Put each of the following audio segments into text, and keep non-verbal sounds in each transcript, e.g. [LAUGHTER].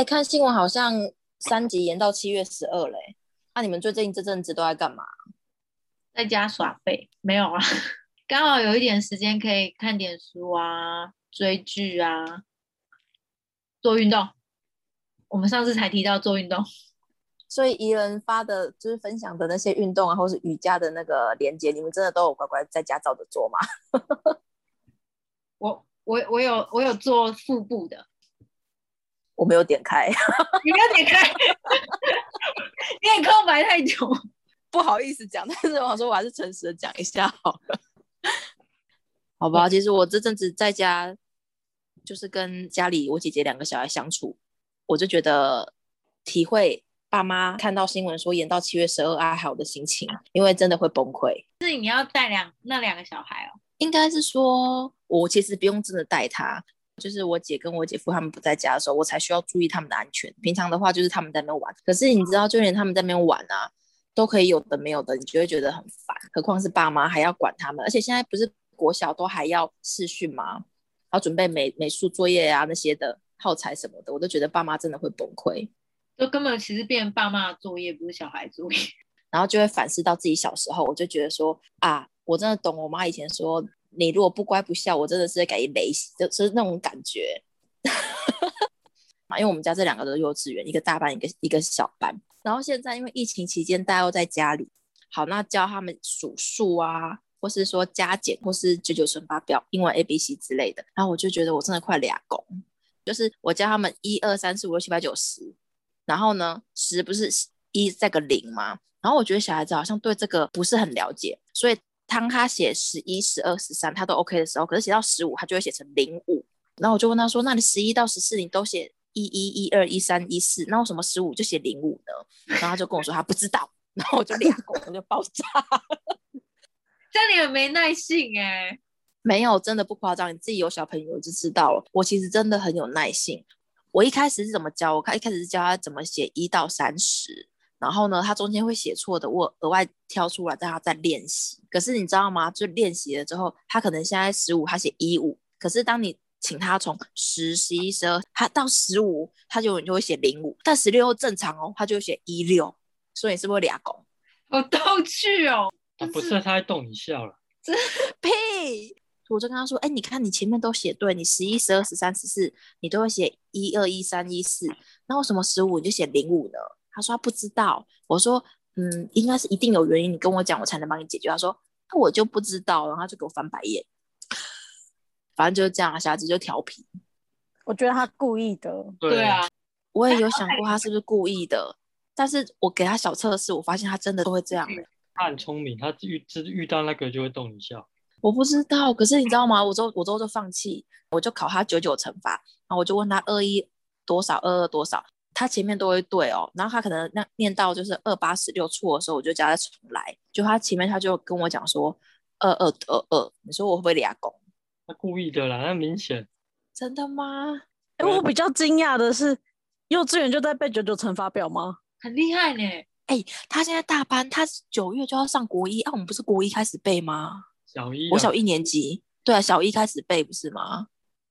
哎，看新闻好像三级延到七月十二嘞。那你们最近这阵子都在干嘛？在家耍废？没有啊，刚好有一点时间可以看点书啊，追剧啊，做运动。我们上次才提到做运动，所以宜人发的就是分享的那些运动啊，或是瑜伽的那个连接，你们真的都有乖乖在家照着做吗？[LAUGHS] 我我我有我有做腹部的。我没有点开，[LAUGHS] 你没有点开，你也空白太久，[LAUGHS] 不好意思讲。但是我说我还是诚实的讲一下好了，好吧？其实我这阵子在家，就是跟家里我姐姐两个小孩相处，我就觉得体会爸妈看到新闻说延到七月十二哀嚎的心情，因为真的会崩溃。是你要带两那两个小孩哦？应该是说，我其实不用真的带他。就是我姐跟我姐夫他们不在家的时候，我才需要注意他们的安全。平常的话，就是他们在那边玩。可是你知道，就连他们在那边玩啊，都可以有的没有的，你就会觉得很烦。何况是爸妈还要管他们，而且现在不是国小都还要试训吗？要准备美美术作业啊那些的耗材什么的，我都觉得爸妈真的会崩溃。就根本其实变爸妈的作业，不是小孩作业。[LAUGHS] 然后就会反思到自己小时候，我就觉得说啊，我真的懂我妈以前说。你如果不乖不孝，我真的是给你雷，就是那种感觉。[LAUGHS] 因为我们家这两个都是幼稚园，一个大班，一个一个小班。然后现在因为疫情期间，大家都在家里，好，那教他们数数啊，或是说加减，或是九九乘法表、英文 A B C 之类的。然后我就觉得我真的快俩工，就是我教他们一二三四五六七八九十，然后呢十不是一再个零吗？然后我觉得小孩子好像对这个不是很了解，所以。当他写十一、十二、十三，他都 OK 的时候，可是写到十五，他就会写成零五。然后我就问他说：“那你十一到十四，你都写一一、一二、一三、一四，那为什么十五就写零五呢？”然后他就跟我说他不知道。然后我就两个我就爆炸。这你很没耐性哎。没有，真的不夸张，你自己有小朋友就知道了。我其实真的很有耐性。我一开始是怎么教？我看一开始是教他怎么写一到三十。然后呢，他中间会写错的，我额外挑出来，让他再练习。可是你知道吗？就练习了之后，他可能现在十五，他写一五。可是当你请他从十、十一、十二，他到十五，他就就会写零五。但十六又正常哦，他就写一六。所以是不是俩狗？好逗趣哦！不是，他在逗你笑了。呸！我就跟他说：“哎，你看你前面都写对，你十一、十二、十三、十四，你都会写一二、一三、一四，那为什么十五你就写零五呢？”他说他不知道，我说嗯，应该是一定有原因，你跟我讲，我才能帮你解决。他说那我就不知道，然后他就给我翻白眼。[LAUGHS] 反正就是这样，小孩子就调皮。我觉得他故意的。对啊，我也有想过他是不是故意的，但是我给他小测试，我发现他真的都会这样。他很聪明，他遇是遇到那个就会逗你笑。我不知道，可是你知道吗？我之后我之后就放弃，我就考他九九乘法，然后我就问他二一多少，二二多少。他前面都会对哦，然后他可能那念到就是二八十六错的时候，我就叫他重来。就他前面他就跟我讲说二二二二，你说我会不会俩公？他故意的啦，那明显。真的吗？哎，我比较惊讶的是，幼稚园就在背九九乘法表吗？很厉害呢。哎，他现在大班，他九月就要上国一啊。我们不是国一开始背吗？小一，我小一年级。对啊，小一开始背不是吗？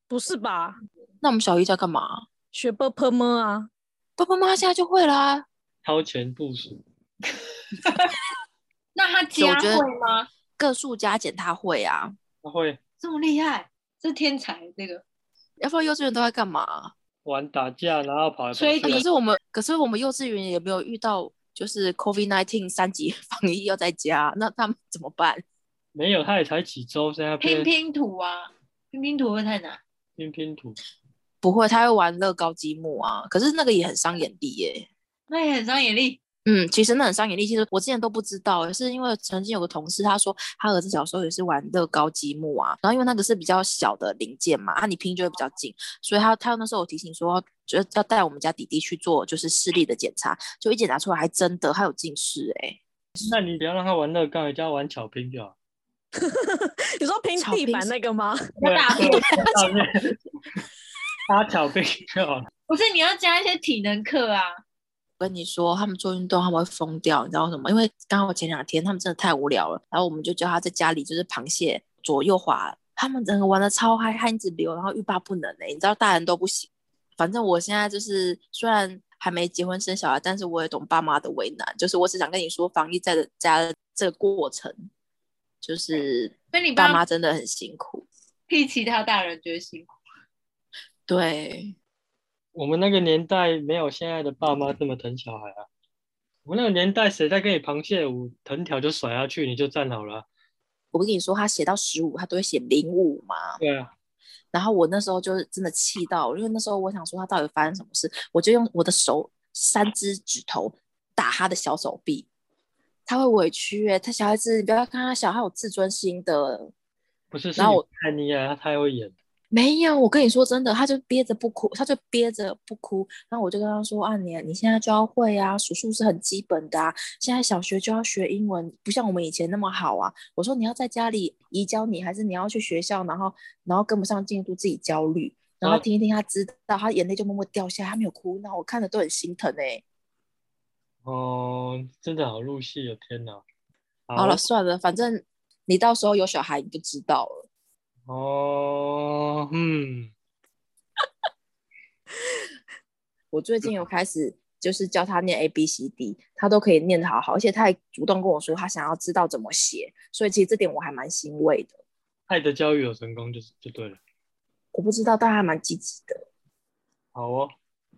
不是吧？那我们小一在干嘛？学 b p m 啊。爸爸妈妈现在就会啦，超前部署。[LAUGHS] 那他加会吗？个数加减他会啊，他会这么厉害，是天才。这个，要不然幼稚园都在干嘛？玩打架，然后跑。所以可是我们，可是我们幼稚园也没有遇到，就是 COVID nineteen 三级防疫要在家，那他们怎么办？没有，他也才几周，现在拼拼图啊，拼拼图会太难。拼拼图。不会，他会玩乐高积木啊，可是那个也很伤眼力耶。那也很伤眼力。嗯，其实那很伤眼力。其实我之前都不知道，是因为曾经有个同事他说他儿子小时候也是玩乐高积木啊，然后因为那个是比较小的零件嘛，啊你拼就会比较近，所以他他那时候有提醒说，就要带我们家弟弟去做就是视力的检查，就一检查出来还真的他有近视哎。那你不要让他玩乐高，你叫他玩巧拼就好。[LAUGHS] 你说拼地板那个吗？大片。[LAUGHS] 他巧拼就好了。不是，你要加一些体能课啊！我跟你说，他们做运动他们会疯掉，你知道为什么？因为刚好前两天他们真的太无聊了，然后我们就叫他在家里就是螃蟹左右滑，他们整个玩的超嗨，汗一直流，然后欲罢不能哎！你知道大人都不行，反正我现在就是虽然还没结婚生小孩，但是我也懂爸妈的为难。就是我只想跟你说，防疫在的家的这个过程，就是所以你爸爸妈真的很辛苦。替其他大人觉得辛苦。对，我们那个年代没有现在的爸妈这么疼小孩啊。我们那个年代，谁在跟你螃蟹舞，藤条就甩下去，你就站好了我不跟你说，他写到十五，他都会写零五嘛。对啊，然后我那时候就是真的气到，因为那时候我想说他到底发生什么事，我就用我的手三只指头打他的小手臂，他会委屈哎、他小孩子，你不要看他小，他有自尊心的。不是，然后我你太溺爱他，太会演。没有，我跟你说真的，他就憋着不哭，他就憋着不哭。然后我就跟他说啊，你你现在就要会啊，数数是很基本的啊，现在小学就要学英文，不像我们以前那么好啊。我说你要在家里移教你，还是你要去学校，然后然后跟不上进度，自己焦虑。然后啊听一听，他知道，他眼泪就默默掉下来，他没有哭，那我看着都很心疼哎、哦，真的好入戏哦，天哪！好了，算了，反正你到时候有小孩你就知道了。哦，嗯，[LAUGHS] 我最近有开始就是教他念 A B C D，他都可以念得好好，而且他还主动跟我说他想要知道怎么写，所以其实这点我还蛮欣慰的。爱的教育有成功就是就对了。我不知道，但还蛮积极的。好哦，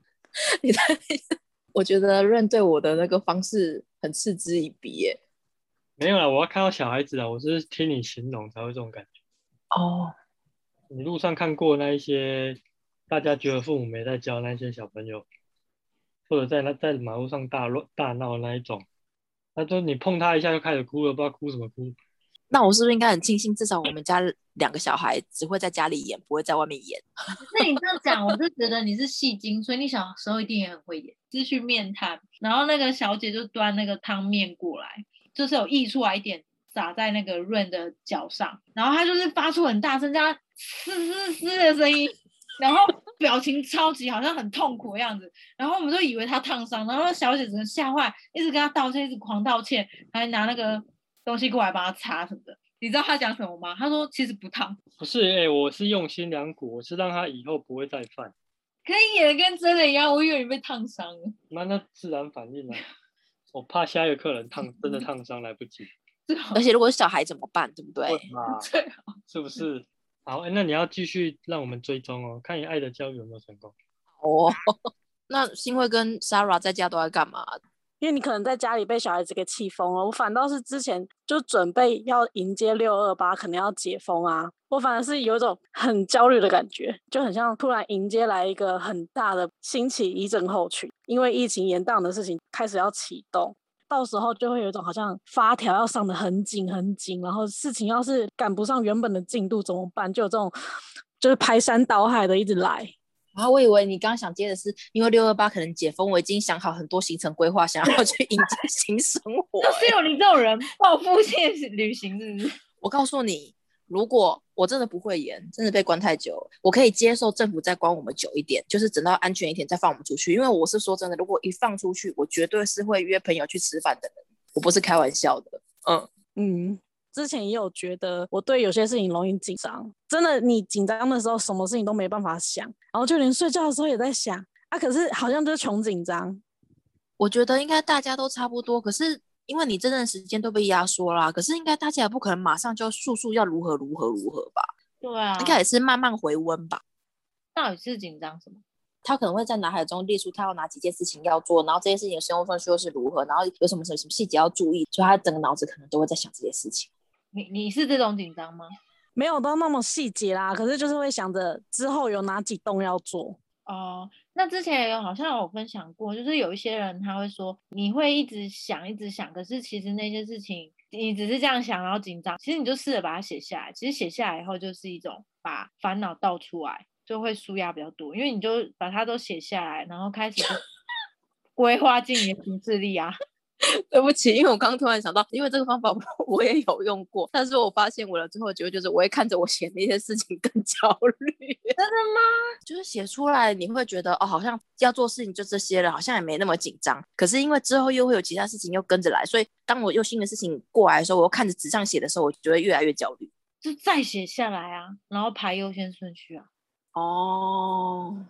[LAUGHS] 你在，[LAUGHS] 我觉得润对我的那个方式很嗤之以鼻耶。没有啦，我要看到小孩子啊，我是听你形容才会这种感觉。哦，你路上看过那一些大家觉得父母没在教那些小朋友，或者在那在马路上大乱大闹那一种，他说你碰他一下就开始哭了，不知道哭什么哭。那我是不是应该很庆幸，至少我们家两个小孩只会在家里演，不会在外面演？[LAUGHS] 那你这样讲，我就觉得你是戏精，所以你小时候一定也很会演。是去面谈，然后那个小姐就端那个汤面过来，就是有溢出来一点，洒在那个润的脚上，然后他就是发出很大声，这样嘶嘶嘶的声音，然后表情超级好像很痛苦的样子，然后我们就以为他烫伤，然后那小姐只能吓坏，一直跟他道歉，一直狂道歉，还拿那个东西过来帮他擦什么的。你知道他讲什么吗？他说其实不烫。不是，哎、我是用心良苦，我是让他以后不会再犯。可以演的跟真的一样，我以为你被烫伤了。那那自然反应啊，[LAUGHS] 我怕下一个客人烫真的烫伤来不及，而且如果是小孩怎么办？对不对？[LAUGHS] 是不是？好，哎那你要继续让我们追踪哦，看你爱的教育有没有成功。哦，[LAUGHS] 那新会跟 Sarah 在家都在干嘛？因为你可能在家里被小孩子给气疯了，我反倒是之前就准备要迎接六二八，可能要解封啊，我反而是有一种很焦虑的感觉，就很像突然迎接来一个很大的兴起一症候群，因为疫情延宕的事情开始要启动，到时候就会有一种好像发条要上的很紧很紧，然后事情要是赶不上原本的进度怎么办？就有这种就是排山倒海的一直来。然后我以为你刚刚想接的是，因为六二八可能解封，我已经想好很多行程规划，想要去迎接 [LAUGHS] 新生活、只有你这种人报复性旅行，是不是？我告诉你，如果我真的不会演，真的被关太久，我可以接受政府再关我们久一点，就是等到安全一点再放我们出去。因为我是说真的，如果一放出去，我绝对是会约朋友去吃饭的人，我不是开玩笑的。嗯，嗯，之前也有觉得我对有些事情容易紧张，真的，你紧张的时候，什么事情都没办法想，然后就连睡觉的时候也在想啊，可是好像就是穷紧张。我觉得应该大家都差不多，可是因为你真正的时间都被压缩啦，可是应该大家也不可能马上就速速要如何如何如何吧，对啊应该也是慢慢回温吧。到底是紧张什么？他可能会在脑海中列出他有哪几件事情要做，然后这些事情的先后顺序又是如何，然后有什么什么什么细节要注意，所以他整个脑子可能都会在想这些事情。你你是这种紧张吗？没有到那么细节啦，可是就是会想着之后有哪几栋要做。哦，那之前也有好像有分享过，就是有一些人他会说，你会一直想一直想，可是其实那些事情你只是这样想，然后紧张，其实你就试着把它写下来。其实写下来以后就是一种把烦恼倒出来，就会舒压比较多，因为你就把它都写下来，然后开始 [LAUGHS] 规划进你的行事力啊。对不起，因为我刚刚突然想到，因为这个方法我我也有用过，但是我发现我的最后结果就是，我会看着我写那些事情更焦虑。[LAUGHS] 真的吗？就是写出来，你会觉得哦，好像要做事情就这些了，好像也没那么紧张。可是因为之后又会有其他事情又跟着来，所以当我又新的事情过来的时候，我又看着纸上写的时候，我就会越来越焦虑。就再写下来啊，然后排优先顺序啊。哦，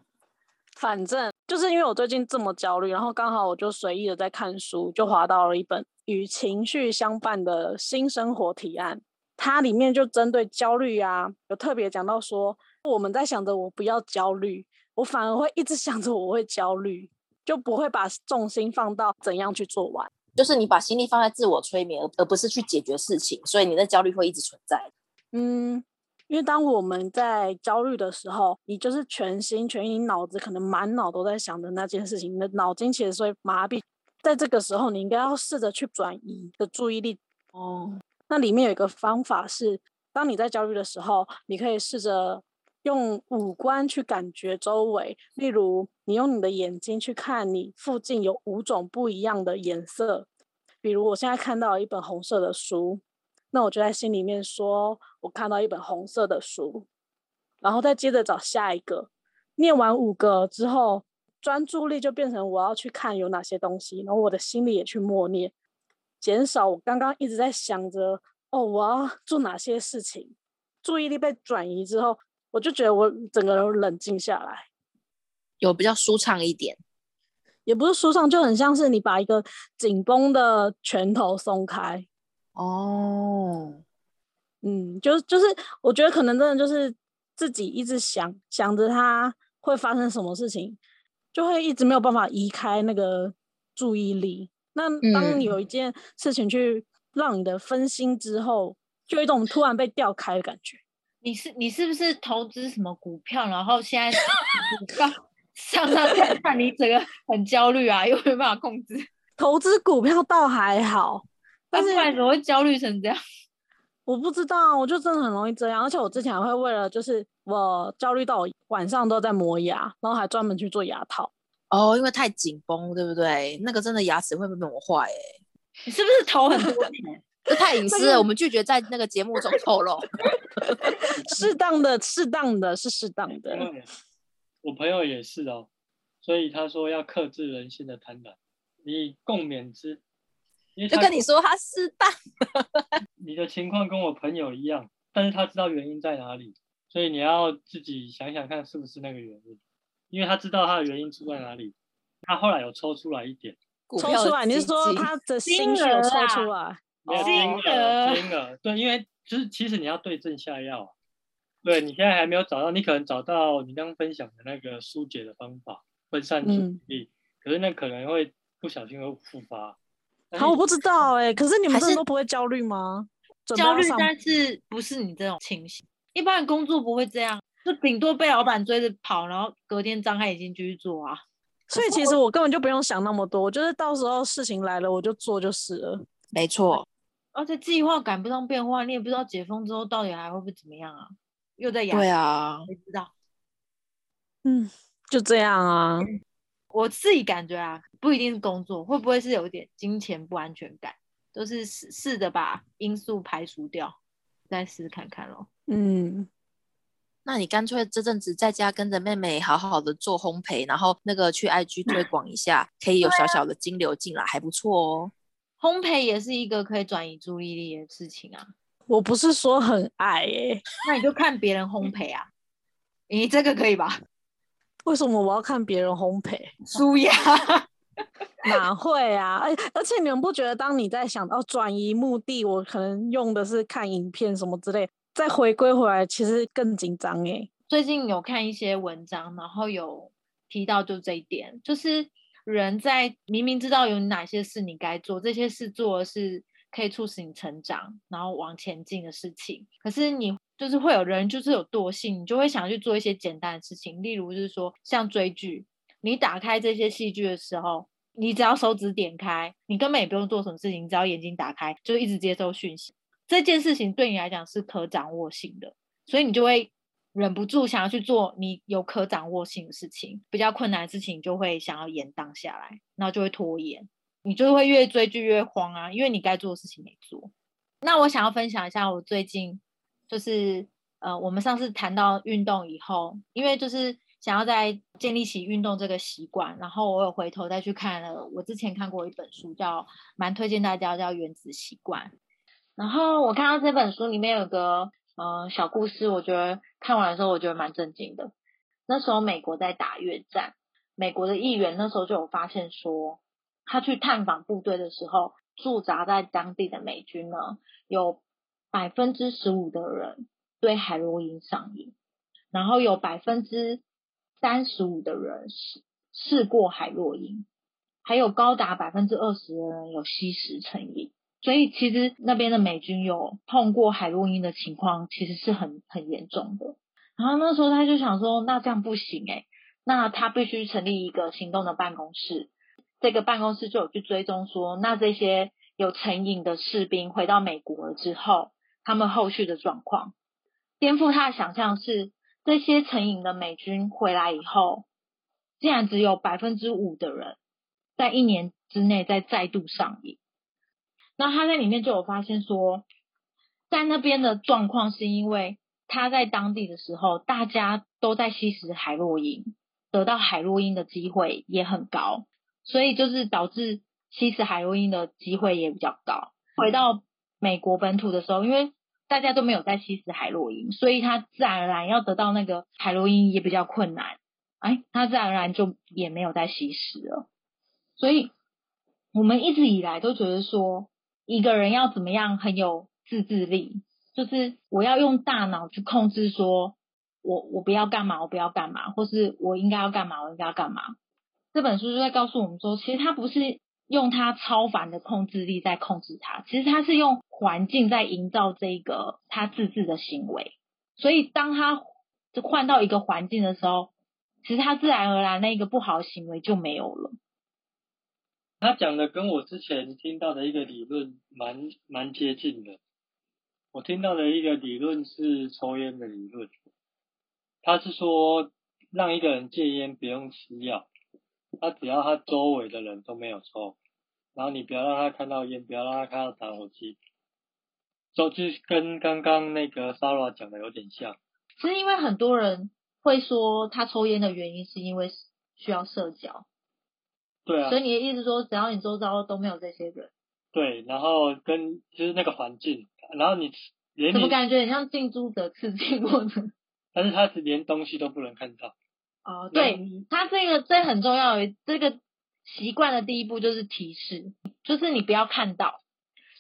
反正就是因为我最近这么焦虑，然后刚好我就随意的在看书，就划到了一本与情绪相伴的新生活提案。它里面就针对焦虑啊，有特别讲到说，我们在想着我不要焦虑，我反而会一直 [LAUGHS] 想着我会焦虑，就不会把重心放到怎样去做完。就是你把心力放在自我催眠，而而不是去解决事情，所以你的焦虑会一直存在。嗯，因为当我们在焦虑的时候，你就是全心全意，脑子可能满脑都在想着那件事情，你的脑筋其实会麻痹。在这个时候，你应该要试着去转移的注意力。哦，那里面有一个方法是，当你在焦虑的时候，你可以试着用五官去感觉周围，例如你用你的眼睛去看你附近有五种不一样的颜色，比如我现在看到一本红色的书，那我就在心里面说，我看到一本红色的书，然后再接着找下一个，念完五个之后，专注力就变成我要去看有哪些东西，然后我的心里也去默念。减少我刚刚一直在想着哦，我要 [LAUGHS] 做哪些事情，注意力被转移之后，我就觉得我整个人冷静下来，有比较舒畅一点。也不是舒畅，就很像是你把一个紧绷的拳头松开。哦，嗯，就是就是，我觉得可能真的就是自己一直想想着它会发生什么事情，就会一直没有办法移开那个注意力。那当你有一件事情去让你的分心之后，就有一种突然被调开的感觉。你是你是不是投资什么股票，然后现在股票上上下下，你整个很焦虑啊，又没办法控制？[LAUGHS] 投资股票倒还好，但是不然怎么会焦虑成这样？[LAUGHS] 我不知道，我就真的很容易这样。而且我之前还会为了就是我焦虑到我晚上都在磨牙，然后还专门去做牙套。哦，因为太紧绷，对不对？那个真的牙齿会被磨坏，哎，你是不是头很多钱？[LAUGHS] 这太隐私了，我们拒绝在那个节目中透露。[LAUGHS] 适当的，适当的是适当的。我朋友也是哦，所以他说要克制人性的贪婪，你共勉之。就跟你说他失败。[LAUGHS] 你的情况跟我朋友一样，但是他知道原因在哪里，所以你要自己想想看是不是那个原因。因为他知道他的原因出在哪里，他后来有抽出来一点，抽出来，你是说他的 [LAUGHS] 心血有抽出来？金额，金额，对，因为就是其实你要对症下药，对你现在还没有找到，你可能找到你刚刚分享的那个疏解的方法，分散注意力，可是那可能会不小心会复发。好，我不知道哎，[LAUGHS] 可是你们这都不会焦虑吗？焦虑，但是不是你这种情形，一般工作不会这样。就顶多被老板追着跑，然后隔天张开眼睛继续做啊。所以其实我根本就不用想那么多，就是到时候事情来了我就做就是了。没错，而且计划赶不上变化，你也不知道解封之后到底还会不会怎么样啊？又在养。对啊，谁知道？嗯，就这样啊。我自己感觉啊，不一定是工作，会不会是有一点金钱不安全感？都是试试着把因素排除掉，再试试看看咯。嗯。那你干脆这阵子在家跟着妹妹好好的做烘焙，然后那个去 IG 推 [LAUGHS] 广一下，可以有小小的金流进来，还不错哦。烘焙也是一个可以转移注意力的事情啊。我不是说很爱诶，那你就看别人烘焙啊。你这个可以吧？为什么我要看别人烘焙？舒压？哪会啊？而而且你们不觉得，当你在想到转移目的，我可能用的是看影片什么之类。再回归回来，其实更紧张哎。最近有看一些文章，然后有提到就这一点，就是人在明明知道有哪些事你该做，这些事做的是可以促使你成长，然后往前进的事情。可是你就是会有人就是有惰性，你就会想去做一些简单的事情，例如就是说像追剧，你打开这些戏剧的时候，你只要手指点开，你根本也不用做什么事情，你只要眼睛打开，就一直接收讯息。这件事情对你来讲是可掌握性的，所以你就会忍不住想要去做你有可掌握性的事情，比较困难的事情就会想要延宕下来，然后就会拖延，你就会越追剧越慌啊，因为你该做的事情没做。那我想要分享一下，我最近就是呃，我们上次谈到运动以后，因为就是想要在建立起运动这个习惯，然后我有回头再去看了我之前看过一本书，叫蛮推荐大家叫《原子习惯》。然后我看到这本书里面有个嗯小故事，我觉得看完的时候我觉得蛮震惊的。那时候美国在打越战，美国的议员那时候就有发现说，他去探访部队的时候，驻扎在当地的美军呢，有百分之十五的人对海洛因上瘾，然后有百分之三十五的人试试过海洛因，还有高达百分之二十的人有吸食成瘾。所以其实那边的美军有碰过海洛因的情况，其实是很很严重的。然后那时候他就想说，那这样不行诶、那他必须成立一个行动的办公室。这个办公室就有去追踪说，那这些有成瘾的士兵回到美国了之后，他们后续的状况。颠覆他的想象是，这些成瘾的美军回来以后，竟然只有百分之五的人在一年之内再再度上瘾。那他在里面就有发现说，在那边的状况是因为他在当地的时候，大家都在吸食海洛因，得到海洛因的机会也很高，所以就是导致吸食海洛因的机会也比较高。回到美国本土的时候，因为大家都没有在吸食海洛因，所以他自然而然要得到那个海洛因也比较困难。哎，他自然而然就也没有在吸食了。所以我们一直以来都觉得说，一个人要怎么样很有自制力，就是我要用大脑去控制说，我我不要干嘛，我不要干嘛，或是我应该要干嘛，我应该要干嘛。这本书就在告诉我们说，其实它不是用他超凡的控制力在控制他，其实他是用环境在营造这个他自制的行为。所以当他换到一个环境的时候，其实他自然而然那个不好的行为就没有了。他讲的跟我之前听到的一个理论蛮蛮接近的。我听到的一个理论是抽烟的理论，他是说让一个人戒烟不用吃药，他只要他周围的人都没有抽，然后你不要让他看到烟，不要让他看到打火机，就就跟刚刚那个 Sarah 讲的有点像。是因为很多人会说他抽烟的原因是因为需要社交，对啊。所，以你的意思说，只要你周遭都没有这些人，对，然后跟就是那个环境，然后你连你，怎么感觉很像近朱者赤，近墨者但是他是连东西都不能看到。哦，对，他这个这很重要的这个习惯的第一步就是提示，就是你不要看到。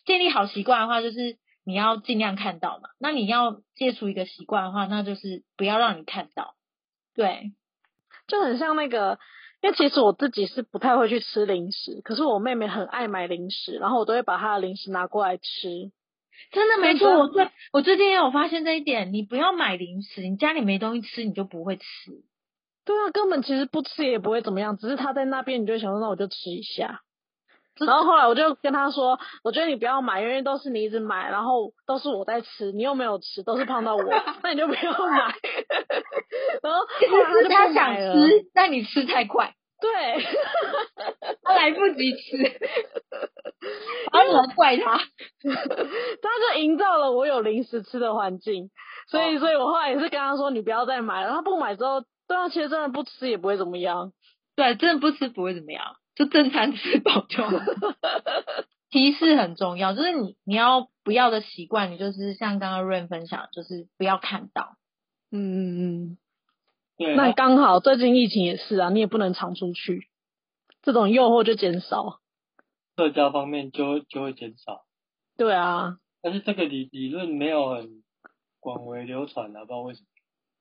建立好习惯的话，就是你要尽量看到嘛。那你要戒除一个习惯的话，那就是不要让你看到。对，就很像那个，因为其实我自己是不太会去吃零食，可是我妹妹很爱买零食，然后我都会把她的零食拿过来吃。真的没错。我最我最近也有发现这一点，你不要买零食，你家里没东西吃，你就不会吃。对啊，根本其实不吃也不会怎么样，只是他在那边，你就想说，那我就吃一下。然后后来我就跟他说，我觉得你不要买，因为都是你一直买，然后都是我在吃，你又没有吃，都是胖到我，[LAUGHS] 那你就不要买。[LAUGHS] 然后后来她就不他想。吃，但你吃太快，对，[LAUGHS] 他来不及吃，然后你还怪他。他就营造了我有零食吃的环境，所以，所以我后来也是跟他说，你不要再买了。他不买之后，对啊，其实真的不吃也不会怎么样。对，真的不吃不会怎么样，就正餐吃饱就好。[LAUGHS] 提示很重要，就是你你要不要的习惯，你就是像刚刚 Rain 分享，就是不要看到。嗯嗯嗯，对，那刚好最近疫情也是啊，你也不能常出去，这种诱惑就减少。社交方面就会就会减少。对啊，但是这个理理论没有很广为流传啊，不知道为什么。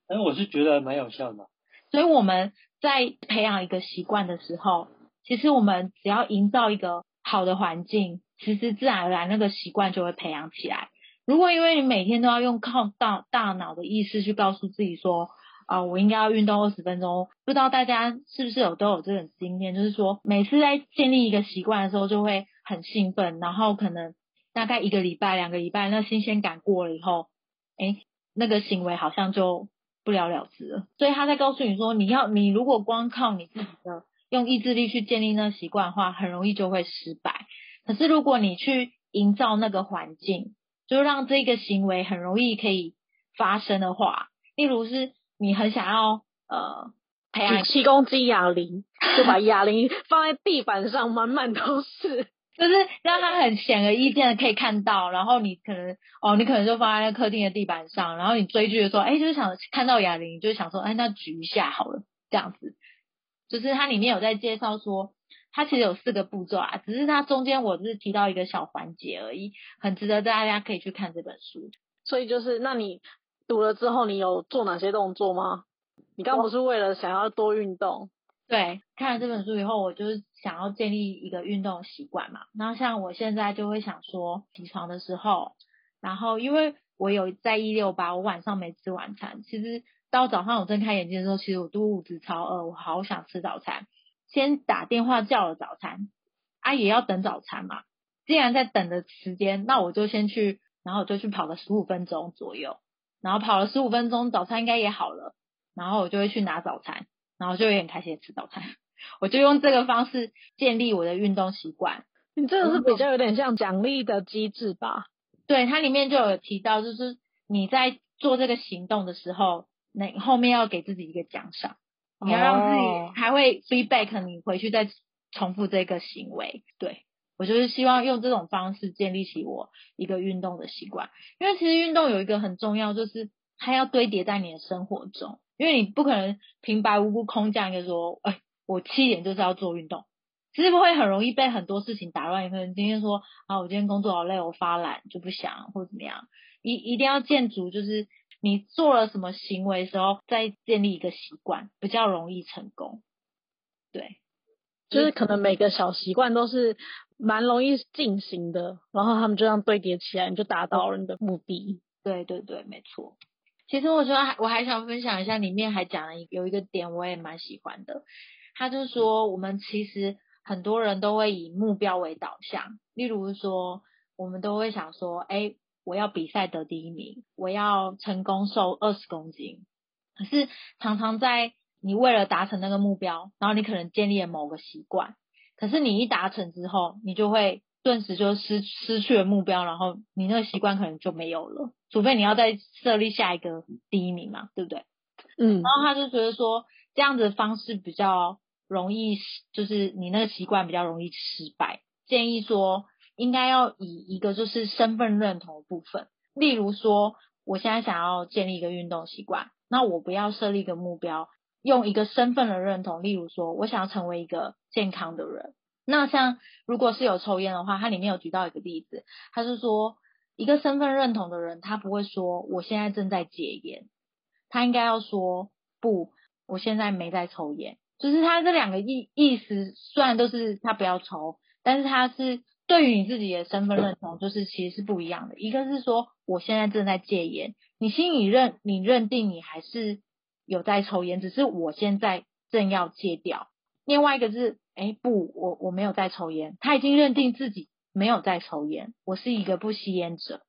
但是我是觉得蛮有效的。所以我们在培养一个习惯的时候，其实我们只要营造一个好的环境，其实自然而然那个习惯就会培养起来。如果因为你每天都要用靠大大脑的意识去告诉自己说，啊、我应该要运动二十分钟，不知道大家是不是有都有这种经验，就是说每次在建立一个习惯的时候就会很兴奋，然后可能大概一个礼拜、两个礼拜，那新鲜感过了以后，哎，那个行为好像就不了了之了。所以他在告诉你说，你要你如果光靠你自己的用意志力去建立那习惯的话，很容易就会失败。可是如果你去营造那个环境，就让这个行为很容易可以发生的话，例如是你很想要呃培养举七公斤哑铃，就把哑铃放在地板上，满满都是。就是让他很显而易见的可以看到，然后你可能哦，你可能就放在那客厅的地板上，然后你追剧的时候，哎，就是想看到哑铃，你就想说，哎，那举一下好了，这样子。就是它里面有在介绍说，它其实有四个步骤啊，只是它中间我只是提到一个小环节而已，很值得大家可以去看这本书。所以就是，那你读了之后，你有做哪些动作吗？你刚不是为了想要多运动？对，看了这本书以后，我就是想要建立一个运动习惯嘛。然后像我现在就会想说，起床的时候，然后因为我有在一六八，我晚上没吃晚餐，其实到早上我睁开眼睛的时候，其实我肚子超饿，我好想吃早餐。先打电话叫了早餐，啊也要等早餐嘛。既然在等的时间，那我就先去，然后我就去跑了十五分钟左右，然后跑了十五分钟，早餐应该也好了，然后我就会去拿早餐。然后就有点开心吃早餐，我就用这个方式建立我的运动习惯。你这个是比较有点像奖励的机制吧？对，它里面就有提到，就是你在做这个行动的时候，那后面要给自己一个奖赏，你要让自己还会 feedback，你回去再重复这个行为。对我就是希望用这种方式建立起我一个运动的习惯，因为其实运动有一个很重要，就是它要堆叠在你的生活中。因为你不可能平白无故空降一个说，哎，我七点就是要做运动，其实会很容易被很多事情打乱。可能今天说啊，我今天工作好累，我发懒就不想或怎么样，一一定要建筑，就是你做了什么行为时候，再建立一个习惯，比较容易成功。对，就是可能每个小习惯都是蛮容易进行的，然后他们就这样堆叠起来，你就达到了你的目的。对对对，没错。其实我觉得还我还想分享一下，里面还讲了有一个点，我也蛮喜欢的。他就说，我们其实很多人都会以目标为导向，例如说，我们都会想说，哎，我要比赛得第一名，我要成功瘦二十公斤。可是常常在你为了达成那个目标，然后你可能建立了某个习惯，可是你一达成之后，你就会。顿时就失失去了目标，然后你那个习惯可能就没有了，除非你要再设立下一个第一名嘛，对不对？嗯。然后他就觉得说，这样子的方式比较容易，就是你那个习惯比较容易失败。建议说，应该要以一个就是身份认同的部分，例如说，我现在想要建立一个运动习惯，那我不要设立一个目标，用一个身份的认同，例如说我想要成为一个健康的人。那像如果是有抽烟的话，它里面有举到一个例子，他是说一个身份认同的人，他不会说我现在正在戒烟，他应该要说不，我现在没在抽烟。就是他这两个意意思，虽然都是他不要抽，但是他是对于你自己的身份认同，就是其实是不一样的。一个是说我现在正在戒烟，你心里认你认定你还是有在抽烟，只是我现在正要戒掉。另外一个是。哎，不，我我没有在抽烟。他已经认定自己没有在抽烟，我是一个不吸烟者。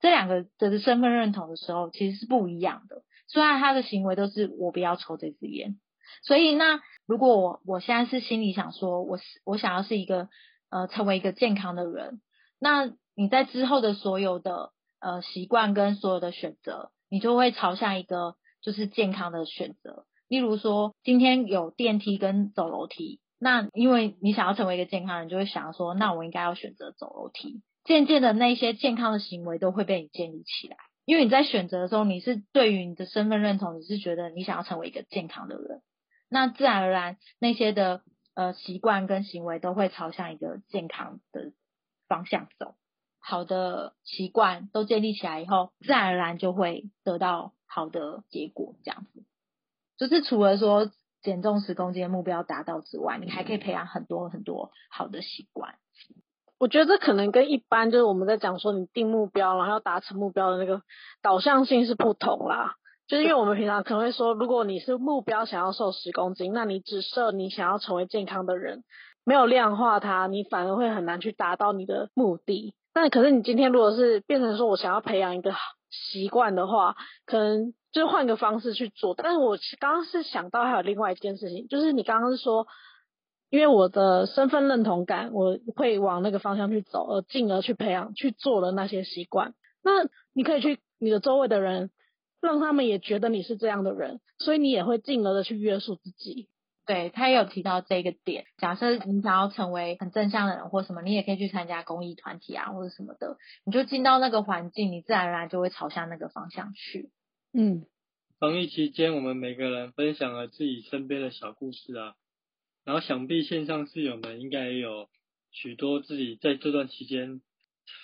这两个的身份认同的时候，其实是不一样的。虽然他的行为都是我不要抽这支烟，所以那如果我我现在是心里想说，我是我想要是一个呃成为一个健康的人，那你在之后的所有的呃习惯跟所有的选择，你就会朝向一个就是健康的选择。例如说，今天有电梯跟走楼梯。那因为你想要成为一个健康人，就会想要说，那我应该要选择走楼梯。渐渐的，那些健康的行为都会被你建立起来。因为你在选择的时候，你是对于你的身份认同，你是觉得你想要成为一个健康的人，那自然而然那些的呃习惯跟行为都会朝向一个健康的方向走。好的习惯都建立起来以后，自然而然就会得到好的结果。这样子，就是除了说。减重十公斤的目标达到之外，你还可以培养很多很多好的习惯。我觉得这可能跟一般就是我们在讲说你定目标然后要达成目标的那个导向性是不同啦。就是因为我们平常可能会说，如果你是目标想要瘦十公斤，那你只设你想要成为健康的人，没有量化它，你反而会很难去达到你的目的。那可是你今天如果是变成说我想要培养一个习惯的话，可能。就是换个方式去做，但是我刚刚是想到还有另外一件事情，就是你刚刚是说，因为我的身份认同感，我会往那个方向去走，而进而去培养去做了那些习惯。那你可以去你的周围的人，让他们也觉得你是这样的人，所以你也会进而的去约束自己。对他也有提到这个点，假设你想要成为很正向的人或什么，你也可以去参加公益团体啊或者什么的，你就进到那个环境，你自然而然就会朝向那个方向去。嗯，防疫期间，我们每个人分享了自己身边的小故事啊，然后想必线上室友们应该也有许多自己在这段期间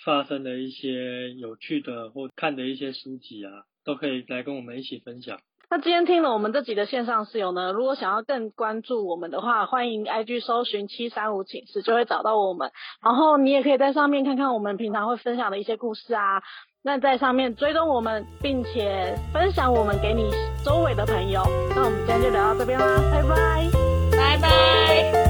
发生的一些有趣的或看的一些书籍啊，都可以来跟我们一起分享。那今天听了我们这集的线上室友呢，如果想要更关注我们的话，欢迎 IG 搜寻七三五寝室就会找到我们。然后你也可以在上面看看我们平常会分享的一些故事啊。那在上面追踪我们，并且分享我们给你周围的朋友。那我们今天就聊到这边啦，拜拜，拜拜。